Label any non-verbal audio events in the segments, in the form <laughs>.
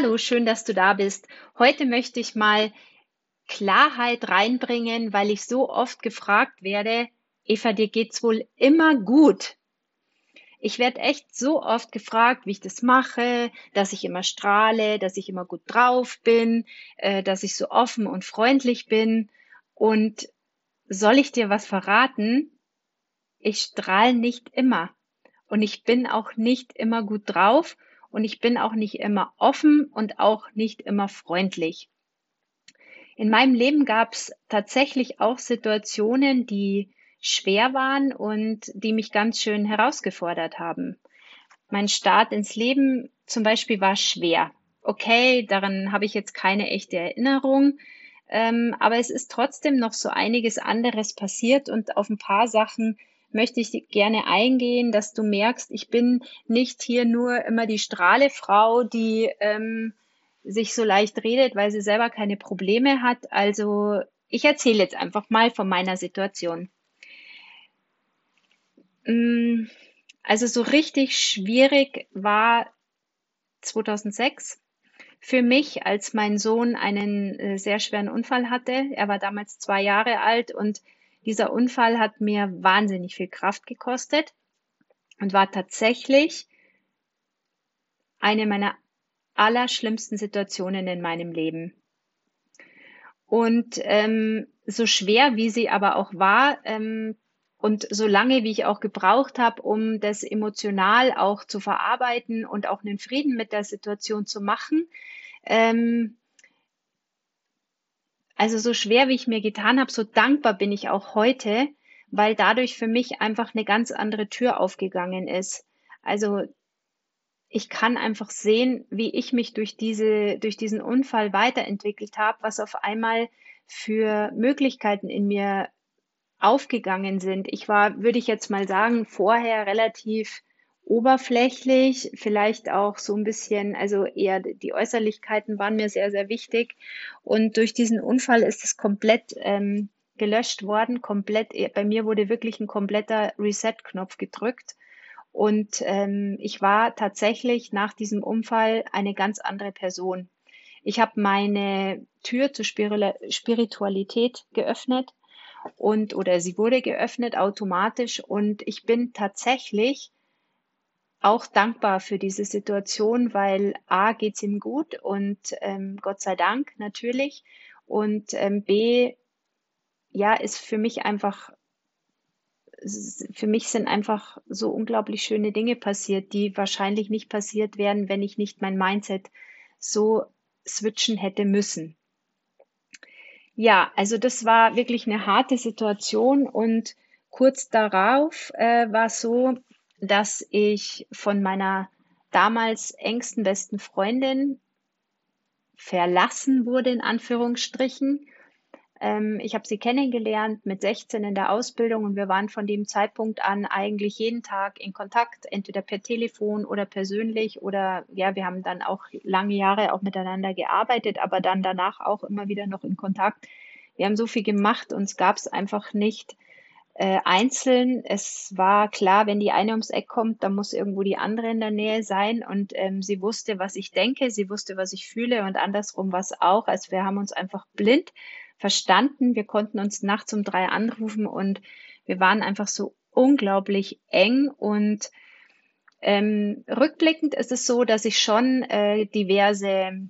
Hallo, schön, dass du da bist. Heute möchte ich mal Klarheit reinbringen, weil ich so oft gefragt werde, Eva, dir geht's wohl immer gut. Ich werde echt so oft gefragt, wie ich das mache, dass ich immer strahle, dass ich immer gut drauf bin, äh, dass ich so offen und freundlich bin. Und soll ich dir was verraten? Ich strahle nicht immer. Und ich bin auch nicht immer gut drauf und ich bin auch nicht immer offen und auch nicht immer freundlich. In meinem Leben gab es tatsächlich auch Situationen, die schwer waren und die mich ganz schön herausgefordert haben. Mein Start ins Leben zum Beispiel war schwer. Okay, daran habe ich jetzt keine echte Erinnerung, ähm, aber es ist trotzdem noch so einiges anderes passiert und auf ein paar Sachen möchte ich gerne eingehen, dass du merkst, ich bin nicht hier nur immer die Strahlefrau, die ähm, sich so leicht redet, weil sie selber keine Probleme hat. Also ich erzähle jetzt einfach mal von meiner Situation. Mm, also so richtig schwierig war 2006 für mich, als mein Sohn einen äh, sehr schweren Unfall hatte. Er war damals zwei Jahre alt und dieser Unfall hat mir wahnsinnig viel Kraft gekostet und war tatsächlich eine meiner allerschlimmsten Situationen in meinem Leben. Und ähm, so schwer, wie sie aber auch war, ähm, und so lange, wie ich auch gebraucht habe, um das emotional auch zu verarbeiten und auch einen Frieden mit der Situation zu machen, ähm, also so schwer, wie ich mir getan habe, so dankbar bin ich auch heute, weil dadurch für mich einfach eine ganz andere Tür aufgegangen ist. Also ich kann einfach sehen, wie ich mich durch diese, durch diesen Unfall weiterentwickelt habe, was auf einmal für Möglichkeiten in mir aufgegangen sind. Ich war, würde ich jetzt mal sagen, vorher relativ oberflächlich, vielleicht auch so ein bisschen, also eher die Äußerlichkeiten waren mir sehr, sehr wichtig. Und durch diesen Unfall ist es komplett ähm, gelöscht worden, komplett, bei mir wurde wirklich ein kompletter Reset-Knopf gedrückt. Und ähm, ich war tatsächlich nach diesem Unfall eine ganz andere Person. Ich habe meine Tür zur Spiritualität geöffnet und oder sie wurde geöffnet automatisch und ich bin tatsächlich auch dankbar für diese Situation, weil A geht's ihm gut und ähm, Gott sei Dank natürlich und ähm, B ja ist für mich einfach für mich sind einfach so unglaublich schöne Dinge passiert, die wahrscheinlich nicht passiert wären, wenn ich nicht mein Mindset so switchen hätte müssen. Ja, also das war wirklich eine harte Situation und kurz darauf äh, war so, dass ich von meiner damals engsten besten Freundin verlassen wurde, in Anführungsstrichen. Ähm, ich habe sie kennengelernt mit 16 in der Ausbildung und wir waren von dem Zeitpunkt an eigentlich jeden Tag in Kontakt, entweder per Telefon oder persönlich oder ja, wir haben dann auch lange Jahre auch miteinander gearbeitet, aber dann danach auch immer wieder noch in Kontakt. Wir haben so viel gemacht, uns gab es einfach nicht äh, einzeln. Es war klar, wenn die eine ums Eck kommt, dann muss irgendwo die andere in der Nähe sein. Und ähm, sie wusste, was ich denke, sie wusste, was ich fühle und andersrum was auch. Also wir haben uns einfach blind verstanden. Wir konnten uns nachts um drei anrufen und wir waren einfach so unglaublich eng und ähm, rückblickend ist es so, dass ich schon äh, diverse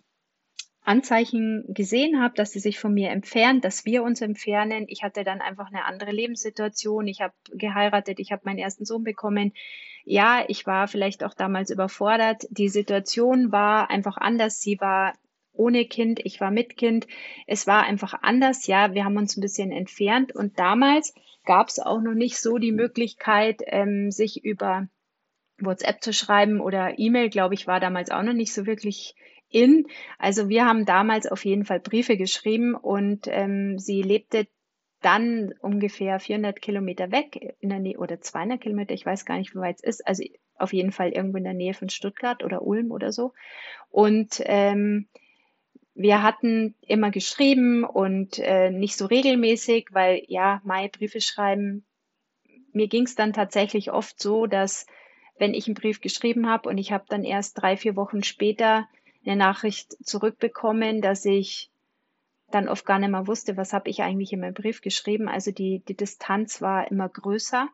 Anzeichen gesehen habe, dass sie sich von mir entfernt, dass wir uns entfernen. Ich hatte dann einfach eine andere Lebenssituation. Ich habe geheiratet, ich habe meinen ersten Sohn bekommen. Ja, ich war vielleicht auch damals überfordert. Die Situation war einfach anders. Sie war ohne Kind, ich war mit Kind. Es war einfach anders. Ja, wir haben uns ein bisschen entfernt und damals gab es auch noch nicht so die Möglichkeit, ähm, sich über WhatsApp zu schreiben oder E-Mail, glaube ich, war damals auch noch nicht so wirklich in. Also wir haben damals auf jeden Fall Briefe geschrieben und ähm, sie lebte dann ungefähr 400 Kilometer weg in der Nähe oder 200 Kilometer, ich weiß gar nicht, wie weit es ist. Also auf jeden Fall irgendwo in der Nähe von Stuttgart oder Ulm oder so. Und ähm, wir hatten immer geschrieben und äh, nicht so regelmäßig, weil ja, meine Briefe schreiben. Mir ging es dann tatsächlich oft so, dass wenn ich einen Brief geschrieben habe und ich habe dann erst drei, vier Wochen später eine Nachricht zurückbekommen, dass ich dann oft gar nicht mehr wusste, was habe ich eigentlich in meinem Brief geschrieben. Also die, die Distanz war immer größer.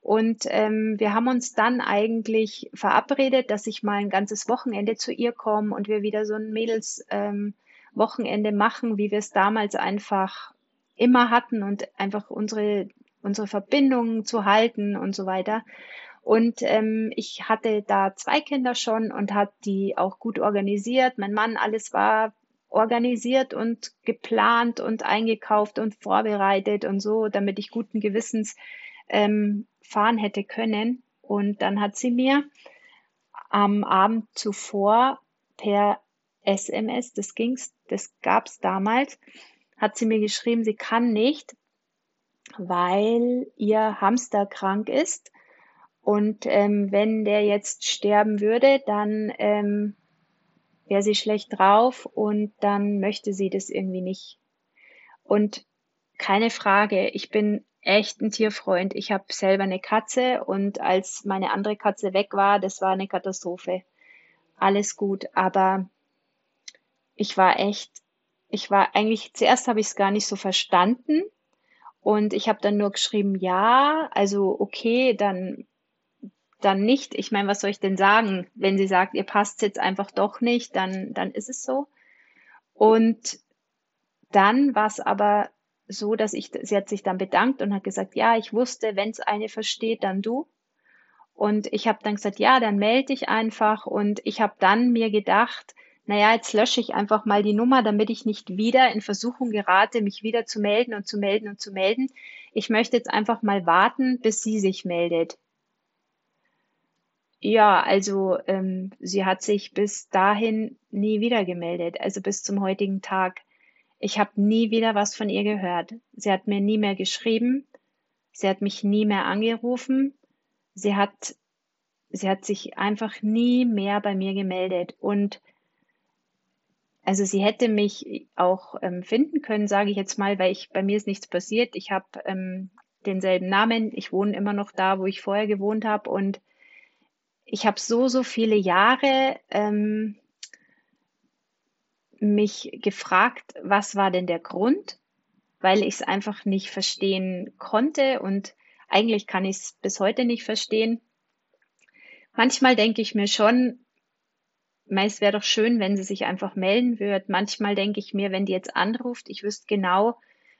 Und ähm, wir haben uns dann eigentlich verabredet, dass ich mal ein ganzes Wochenende zu ihr komme und wir wieder so ein Mädels-Wochenende ähm, machen, wie wir es damals einfach immer hatten und einfach unsere, unsere Verbindungen zu halten und so weiter. Und ähm, ich hatte da zwei Kinder schon und hat die auch gut organisiert. Mein Mann, alles war organisiert und geplant und eingekauft und vorbereitet und so, damit ich guten Gewissens ähm, fahren hätte können. Und dann hat sie mir am Abend zuvor per SMS, das ging's, das gab's damals, hat sie mir geschrieben, sie kann nicht, weil ihr Hamster krank ist. Und ähm, wenn der jetzt sterben würde, dann ähm, wäre sie schlecht drauf und dann möchte sie das irgendwie nicht. Und keine Frage, ich bin echt ein Tierfreund. Ich habe selber eine Katze und als meine andere Katze weg war, das war eine Katastrophe. Alles gut, aber ich war echt, ich war eigentlich, zuerst habe ich es gar nicht so verstanden und ich habe dann nur geschrieben, ja, also okay, dann dann nicht. Ich meine, was soll ich denn sagen? Wenn sie sagt, ihr passt jetzt einfach doch nicht, dann, dann ist es so. Und dann war es aber so, dass ich, sie hat sich dann bedankt und hat gesagt, ja, ich wusste, wenn es eine versteht, dann du. Und ich habe dann gesagt, ja, dann melde dich einfach. Und ich habe dann mir gedacht, naja, jetzt lösche ich einfach mal die Nummer, damit ich nicht wieder in Versuchung gerate, mich wieder zu melden und zu melden und zu melden. Ich möchte jetzt einfach mal warten, bis sie sich meldet. Ja, also ähm, sie hat sich bis dahin nie wieder gemeldet, also bis zum heutigen Tag. Ich habe nie wieder was von ihr gehört. Sie hat mir nie mehr geschrieben. Sie hat mich nie mehr angerufen. Sie hat, sie hat sich einfach nie mehr bei mir gemeldet. Und also sie hätte mich auch ähm, finden können, sage ich jetzt mal, weil ich bei mir ist nichts passiert. Ich habe ähm, denselben Namen. Ich wohne immer noch da, wo ich vorher gewohnt habe. Und ich habe so, so viele Jahre ähm, mich gefragt, was war denn der Grund, weil ich es einfach nicht verstehen konnte und eigentlich kann ich es bis heute nicht verstehen. Manchmal denke ich mir schon, es wäre doch schön, wenn sie sich einfach melden würde. Manchmal denke ich mir, wenn die jetzt anruft, ich wüsste genau,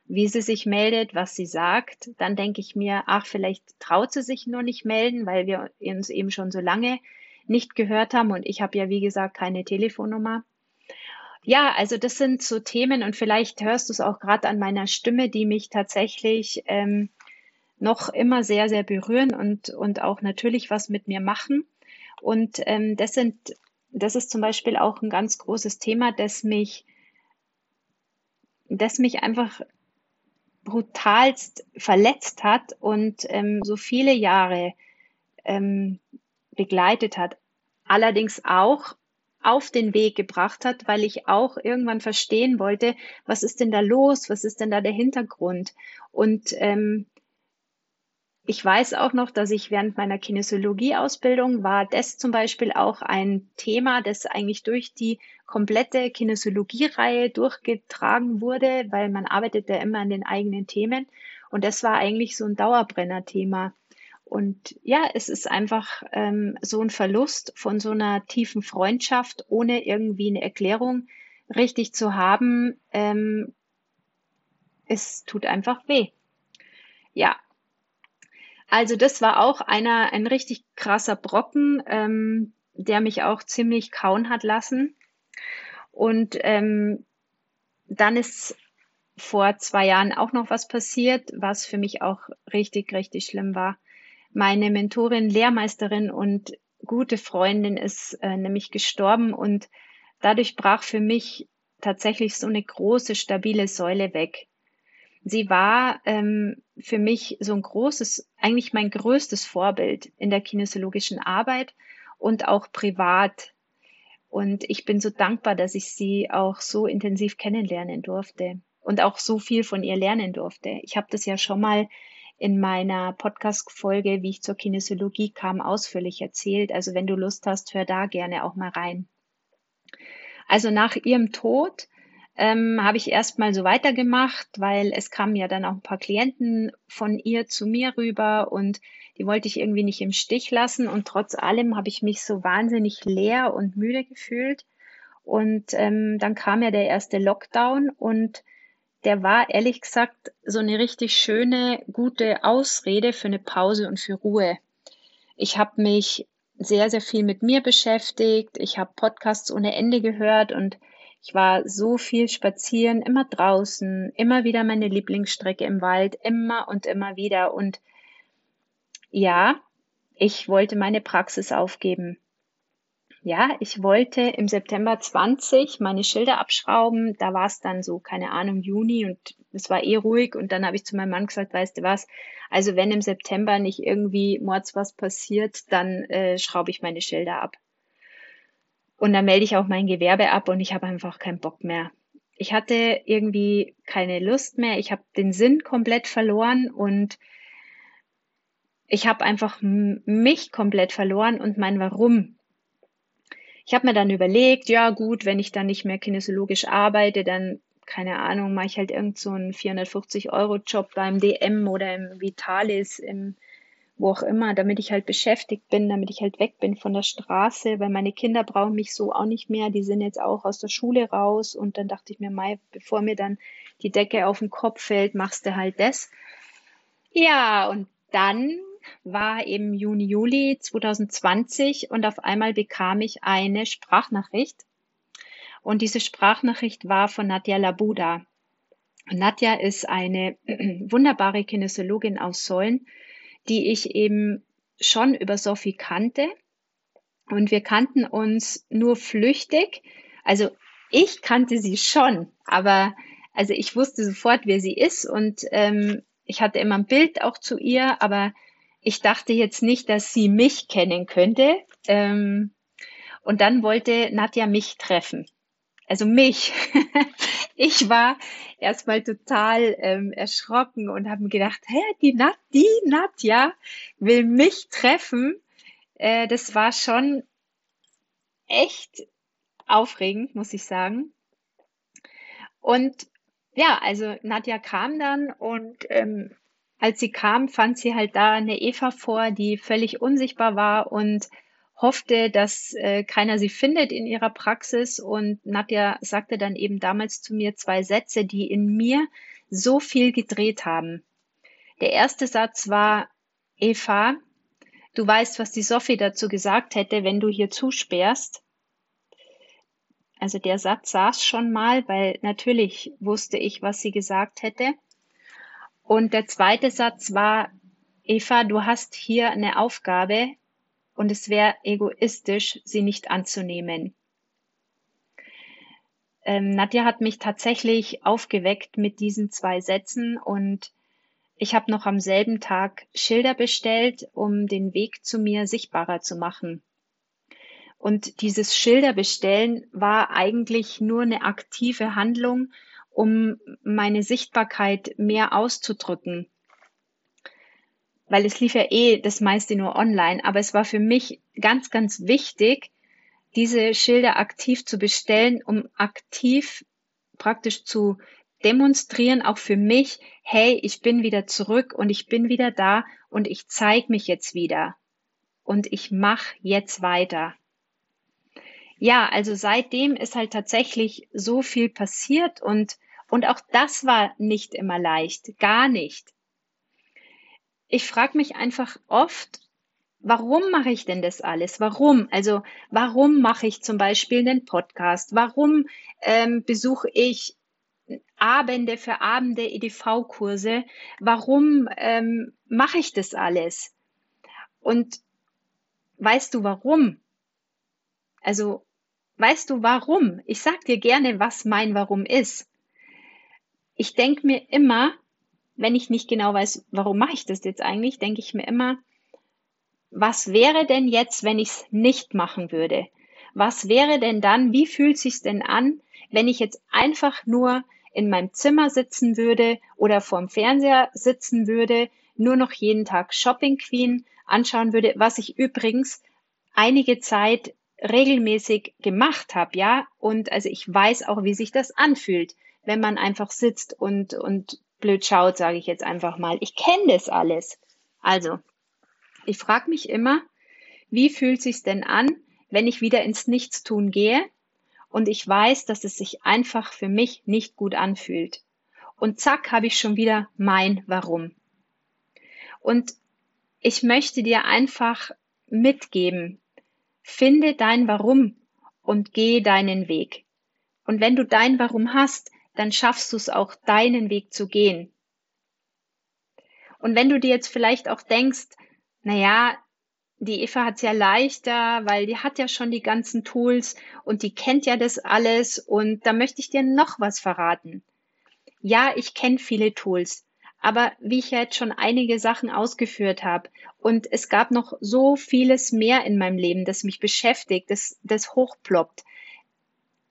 wie sie sich meldet, was sie sagt. Dann denke ich mir, ach, vielleicht traut sie sich nur nicht melden, weil wir uns eben schon so lange nicht gehört haben und ich habe ja, wie gesagt, keine Telefonnummer. Ja, also das sind so Themen und vielleicht hörst du es auch gerade an meiner Stimme, die mich tatsächlich ähm, noch immer sehr, sehr berühren und, und auch natürlich was mit mir machen. Und ähm, das sind, das ist zum Beispiel auch ein ganz großes Thema, das mich, das mich einfach brutalst verletzt hat und ähm, so viele Jahre ähm, begleitet hat. Allerdings auch auf den Weg gebracht hat, weil ich auch irgendwann verstehen wollte, was ist denn da los, was ist denn da der Hintergrund. Und ähm, ich weiß auch noch, dass ich während meiner Kinesiologie-Ausbildung war das zum Beispiel auch ein Thema, das eigentlich durch die komplette Kinesiologie-Reihe durchgetragen wurde, weil man arbeitet ja immer an den eigenen Themen. Und das war eigentlich so ein Dauerbrenner-Thema. Und ja, es ist einfach ähm, so ein Verlust von so einer tiefen Freundschaft, ohne irgendwie eine Erklärung richtig zu haben. Ähm, es tut einfach weh. Ja, also das war auch einer, ein richtig krasser Brocken, ähm, der mich auch ziemlich kauen hat lassen. Und ähm, dann ist vor zwei Jahren auch noch was passiert, was für mich auch richtig, richtig schlimm war. Meine Mentorin, Lehrmeisterin und gute Freundin ist äh, nämlich gestorben und dadurch brach für mich tatsächlich so eine große, stabile Säule weg. Sie war ähm, für mich so ein großes, eigentlich mein größtes Vorbild in der kinesiologischen Arbeit und auch privat. Und ich bin so dankbar, dass ich sie auch so intensiv kennenlernen durfte und auch so viel von ihr lernen durfte. Ich habe das ja schon mal in meiner Podcast-Folge, wie ich zur Kinesiologie kam, ausführlich erzählt. Also wenn du Lust hast, hör da gerne auch mal rein. Also nach ihrem Tod ähm, habe ich erstmal so weitergemacht, weil es kamen ja dann auch ein paar Klienten von ihr zu mir rüber und die wollte ich irgendwie nicht im Stich lassen. Und trotz allem habe ich mich so wahnsinnig leer und müde gefühlt. Und ähm, dann kam ja der erste Lockdown und der war ehrlich gesagt so eine richtig schöne, gute Ausrede für eine Pause und für Ruhe. Ich habe mich sehr, sehr viel mit mir beschäftigt. Ich habe Podcasts ohne Ende gehört und ich war so viel spazieren, immer draußen, immer wieder meine Lieblingsstrecke im Wald, immer und immer wieder. Und ja, ich wollte meine Praxis aufgeben. Ja, ich wollte im September 20 meine Schilder abschrauben. Da war es dann so, keine Ahnung, Juni und es war eh ruhig. Und dann habe ich zu meinem Mann gesagt, weißt du was, also wenn im September nicht irgendwie Mords was passiert, dann äh, schraube ich meine Schilder ab. Und dann melde ich auch mein Gewerbe ab und ich habe einfach keinen Bock mehr. Ich hatte irgendwie keine Lust mehr. Ich habe den Sinn komplett verloren und ich habe einfach mich komplett verloren und mein Warum ich habe mir dann überlegt, ja gut, wenn ich dann nicht mehr kinesiologisch arbeite, dann, keine Ahnung, mache ich halt irgend so einen 450-Euro-Job beim DM oder im Vitalis, im wo auch immer, damit ich halt beschäftigt bin, damit ich halt weg bin von der Straße, weil meine Kinder brauchen mich so auch nicht mehr, die sind jetzt auch aus der Schule raus und dann dachte ich mir, Mai, bevor mir dann die Decke auf den Kopf fällt, machst du halt das. Ja, und dann war im Juni, Juli 2020 und auf einmal bekam ich eine Sprachnachricht. Und diese Sprachnachricht war von Nadja Labuda. Nadja ist eine <clears throat> wunderbare Kinesiologin aus Sollen, die ich eben schon über Sophie kannte. Und wir kannten uns nur flüchtig. Also ich kannte sie schon, aber also ich wusste sofort, wer sie ist und ähm, ich hatte immer ein Bild auch zu ihr, aber ich dachte jetzt nicht, dass sie mich kennen könnte. Ähm, und dann wollte Nadja mich treffen. Also mich. <laughs> ich war erstmal total ähm, erschrocken und habe mir gedacht, hä, die, Nat die Nadja will mich treffen. Äh, das war schon echt aufregend, muss ich sagen. Und ja, also Nadja kam dann und ähm, als sie kam, fand sie halt da eine Eva vor, die völlig unsichtbar war und hoffte, dass äh, keiner sie findet in ihrer Praxis. Und Nadja sagte dann eben damals zu mir zwei Sätze, die in mir so viel gedreht haben. Der erste Satz war, Eva, du weißt, was die Sophie dazu gesagt hätte, wenn du hier zusperrst. Also der Satz saß schon mal, weil natürlich wusste ich, was sie gesagt hätte. Und der zweite Satz war, Eva, du hast hier eine Aufgabe und es wäre egoistisch, sie nicht anzunehmen. Ähm, Nadja hat mich tatsächlich aufgeweckt mit diesen zwei Sätzen und ich habe noch am selben Tag Schilder bestellt, um den Weg zu mir sichtbarer zu machen. Und dieses Schilderbestellen war eigentlich nur eine aktive Handlung, um meine Sichtbarkeit mehr auszudrücken. Weil es lief ja eh das meiste nur online, aber es war für mich ganz, ganz wichtig, diese Schilder aktiv zu bestellen, um aktiv praktisch zu demonstrieren, auch für mich, hey, ich bin wieder zurück und ich bin wieder da und ich zeige mich jetzt wieder und ich mache jetzt weiter. Ja, also seitdem ist halt tatsächlich so viel passiert und und auch das war nicht immer leicht, gar nicht. Ich frage mich einfach oft, warum mache ich denn das alles? Warum? Also warum mache ich zum Beispiel einen Podcast? Warum ähm, besuche ich Abende für Abende EDV-Kurse? Warum ähm, mache ich das alles? Und weißt du warum? Also weißt du warum? Ich sag dir gerne, was mein Warum ist. Ich denke mir immer, wenn ich nicht genau weiß, warum mache ich das jetzt eigentlich, denke ich mir immer, was wäre denn jetzt, wenn ich es nicht machen würde? Was wäre denn dann, wie fühlt sich's denn an, wenn ich jetzt einfach nur in meinem Zimmer sitzen würde oder vorm Fernseher sitzen würde, nur noch jeden Tag Shopping Queen anschauen würde, was ich übrigens einige Zeit regelmäßig gemacht habe, ja, und also ich weiß auch, wie sich das anfühlt, wenn man einfach sitzt und und blöd schaut, sage ich jetzt einfach mal. Ich kenne das alles. Also, ich frage mich immer, wie fühlt sich's denn an, wenn ich wieder ins Nichtstun gehe und ich weiß, dass es sich einfach für mich nicht gut anfühlt. Und zack, habe ich schon wieder mein Warum. Und ich möchte dir einfach mitgeben, finde dein Warum und geh deinen Weg. Und wenn du dein Warum hast, dann schaffst du es auch, deinen Weg zu gehen. Und wenn du dir jetzt vielleicht auch denkst, naja, die Eva hat's ja leichter, weil die hat ja schon die ganzen Tools und die kennt ja das alles und da möchte ich dir noch was verraten. Ja, ich kenne viele Tools, aber wie ich ja jetzt schon einige Sachen ausgeführt habe und es gab noch so vieles mehr in meinem Leben, das mich beschäftigt, das, das hochploppt,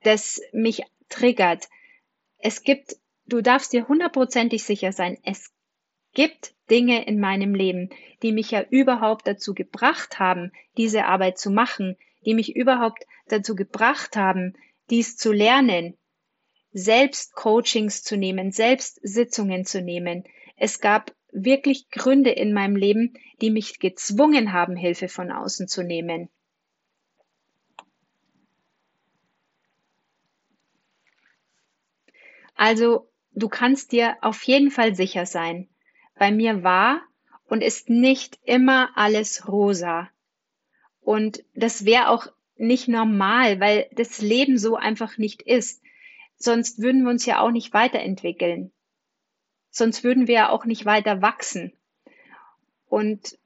das mich triggert. Es gibt, du darfst dir hundertprozentig sicher sein, es gibt Dinge in meinem Leben, die mich ja überhaupt dazu gebracht haben, diese Arbeit zu machen, die mich überhaupt dazu gebracht haben, dies zu lernen, selbst Coachings zu nehmen, selbst Sitzungen zu nehmen. Es gab wirklich Gründe in meinem Leben, die mich gezwungen haben, Hilfe von außen zu nehmen. Also, du kannst dir auf jeden Fall sicher sein, bei mir war und ist nicht immer alles rosa. Und das wäre auch nicht normal, weil das Leben so einfach nicht ist. Sonst würden wir uns ja auch nicht weiterentwickeln. Sonst würden wir ja auch nicht weiter wachsen. Und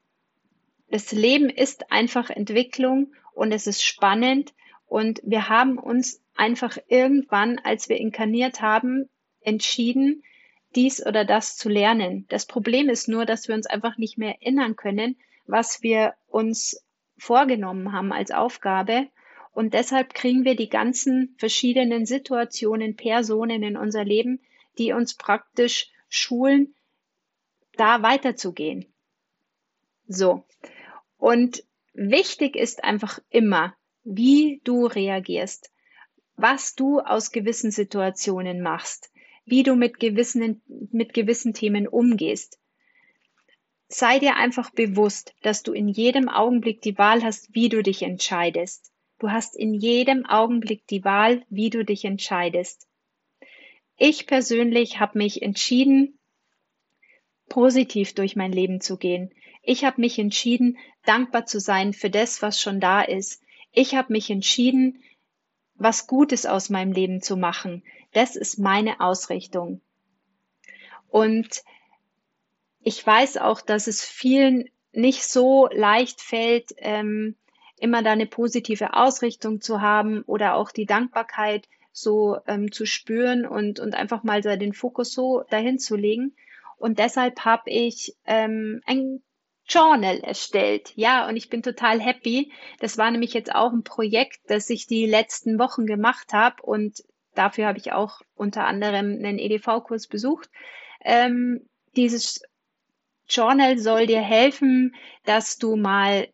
das Leben ist einfach Entwicklung und es ist spannend und wir haben uns einfach irgendwann, als wir inkarniert haben, entschieden, dies oder das zu lernen. Das Problem ist nur, dass wir uns einfach nicht mehr erinnern können, was wir uns vorgenommen haben als Aufgabe. Und deshalb kriegen wir die ganzen verschiedenen Situationen, Personen in unser Leben, die uns praktisch schulen, da weiterzugehen. So. Und wichtig ist einfach immer, wie du reagierst, was du aus gewissen Situationen machst wie du mit gewissen, mit gewissen Themen umgehst. Sei dir einfach bewusst, dass du in jedem Augenblick die Wahl hast, wie du dich entscheidest. Du hast in jedem Augenblick die Wahl, wie du dich entscheidest. Ich persönlich habe mich entschieden, positiv durch mein Leben zu gehen. Ich habe mich entschieden, dankbar zu sein für das, was schon da ist. Ich habe mich entschieden, was Gutes aus meinem Leben zu machen. Das ist meine Ausrichtung. Und ich weiß auch, dass es vielen nicht so leicht fällt, ähm, immer da eine positive Ausrichtung zu haben oder auch die Dankbarkeit so ähm, zu spüren und, und einfach mal den Fokus so dahin zu legen. Und deshalb habe ich ähm, ein Journal erstellt. Ja, und ich bin total happy. Das war nämlich jetzt auch ein Projekt, das ich die letzten Wochen gemacht habe und dafür habe ich auch unter anderem einen EDV-Kurs besucht. Ähm, dieses Journal soll dir helfen, dass du mal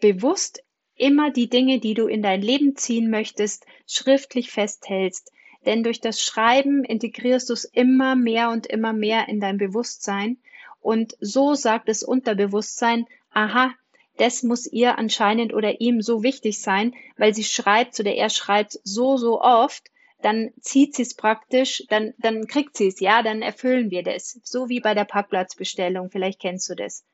bewusst immer die Dinge, die du in dein Leben ziehen möchtest, schriftlich festhältst. Denn durch das Schreiben integrierst du es immer mehr und immer mehr in dein Bewusstsein. Und so sagt das Unterbewusstsein, aha, das muss ihr anscheinend oder ihm so wichtig sein, weil sie schreibt oder er schreibt so, so oft, dann zieht sie es praktisch, dann, dann kriegt sie es, ja, dann erfüllen wir das. So wie bei der Parkplatzbestellung, vielleicht kennst du das.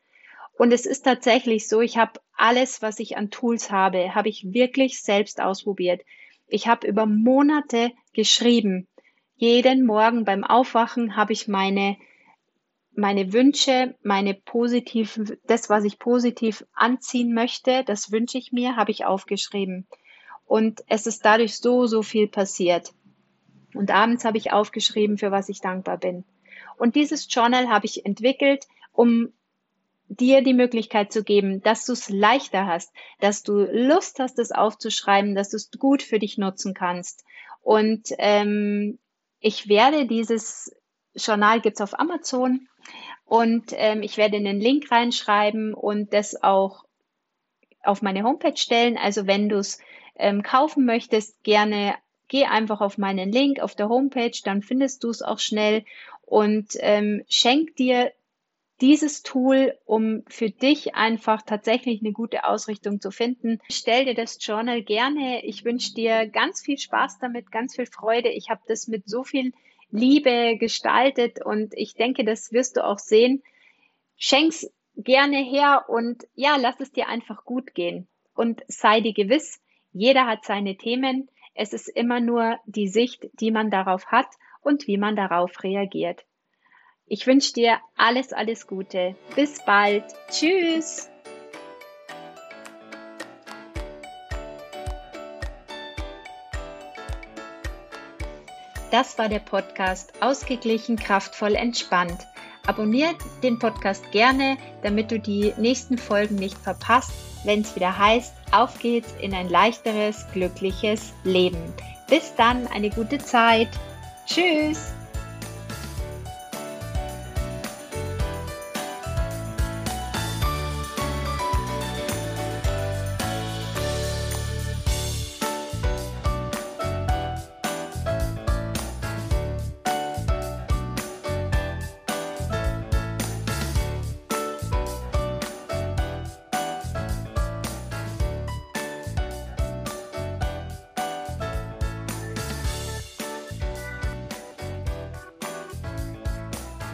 Und es ist tatsächlich so, ich habe alles, was ich an Tools habe, habe ich wirklich selbst ausprobiert. Ich habe über Monate geschrieben. Jeden Morgen beim Aufwachen habe ich meine meine Wünsche, meine positiven, das, was ich positiv anziehen möchte, das wünsche ich mir, habe ich aufgeschrieben. und es ist dadurch so, so viel passiert. Und abends habe ich aufgeschrieben, für was ich dankbar bin. Und dieses Journal habe ich entwickelt, um dir die Möglichkeit zu geben, dass du es leichter hast, dass du Lust hast, es aufzuschreiben, dass du es gut für dich nutzen kannst. Und ähm, ich werde dieses Journal gibt's auf Amazon und ähm, ich werde einen Link reinschreiben und das auch auf meine Homepage stellen. Also wenn du es ähm, kaufen möchtest, gerne geh einfach auf meinen Link auf der Homepage, dann findest du es auch schnell und ähm, schenk dir dieses Tool, um für dich einfach tatsächlich eine gute Ausrichtung zu finden. Stell dir das Journal gerne. Ich wünsche dir ganz viel Spaß damit, ganz viel Freude. Ich habe das mit so viel Liebe gestaltet und ich denke, das wirst du auch sehen. Schenk's gerne her und ja, lass es dir einfach gut gehen und sei dir gewiss, jeder hat seine Themen. Es ist immer nur die Sicht, die man darauf hat und wie man darauf reagiert. Ich wünsche dir alles, alles Gute. Bis bald. Tschüss. Das war der Podcast Ausgeglichen, kraftvoll, entspannt. Abonniert den Podcast gerne, damit du die nächsten Folgen nicht verpasst, wenn es wieder heißt, auf geht's in ein leichteres, glückliches Leben. Bis dann, eine gute Zeit. Tschüss.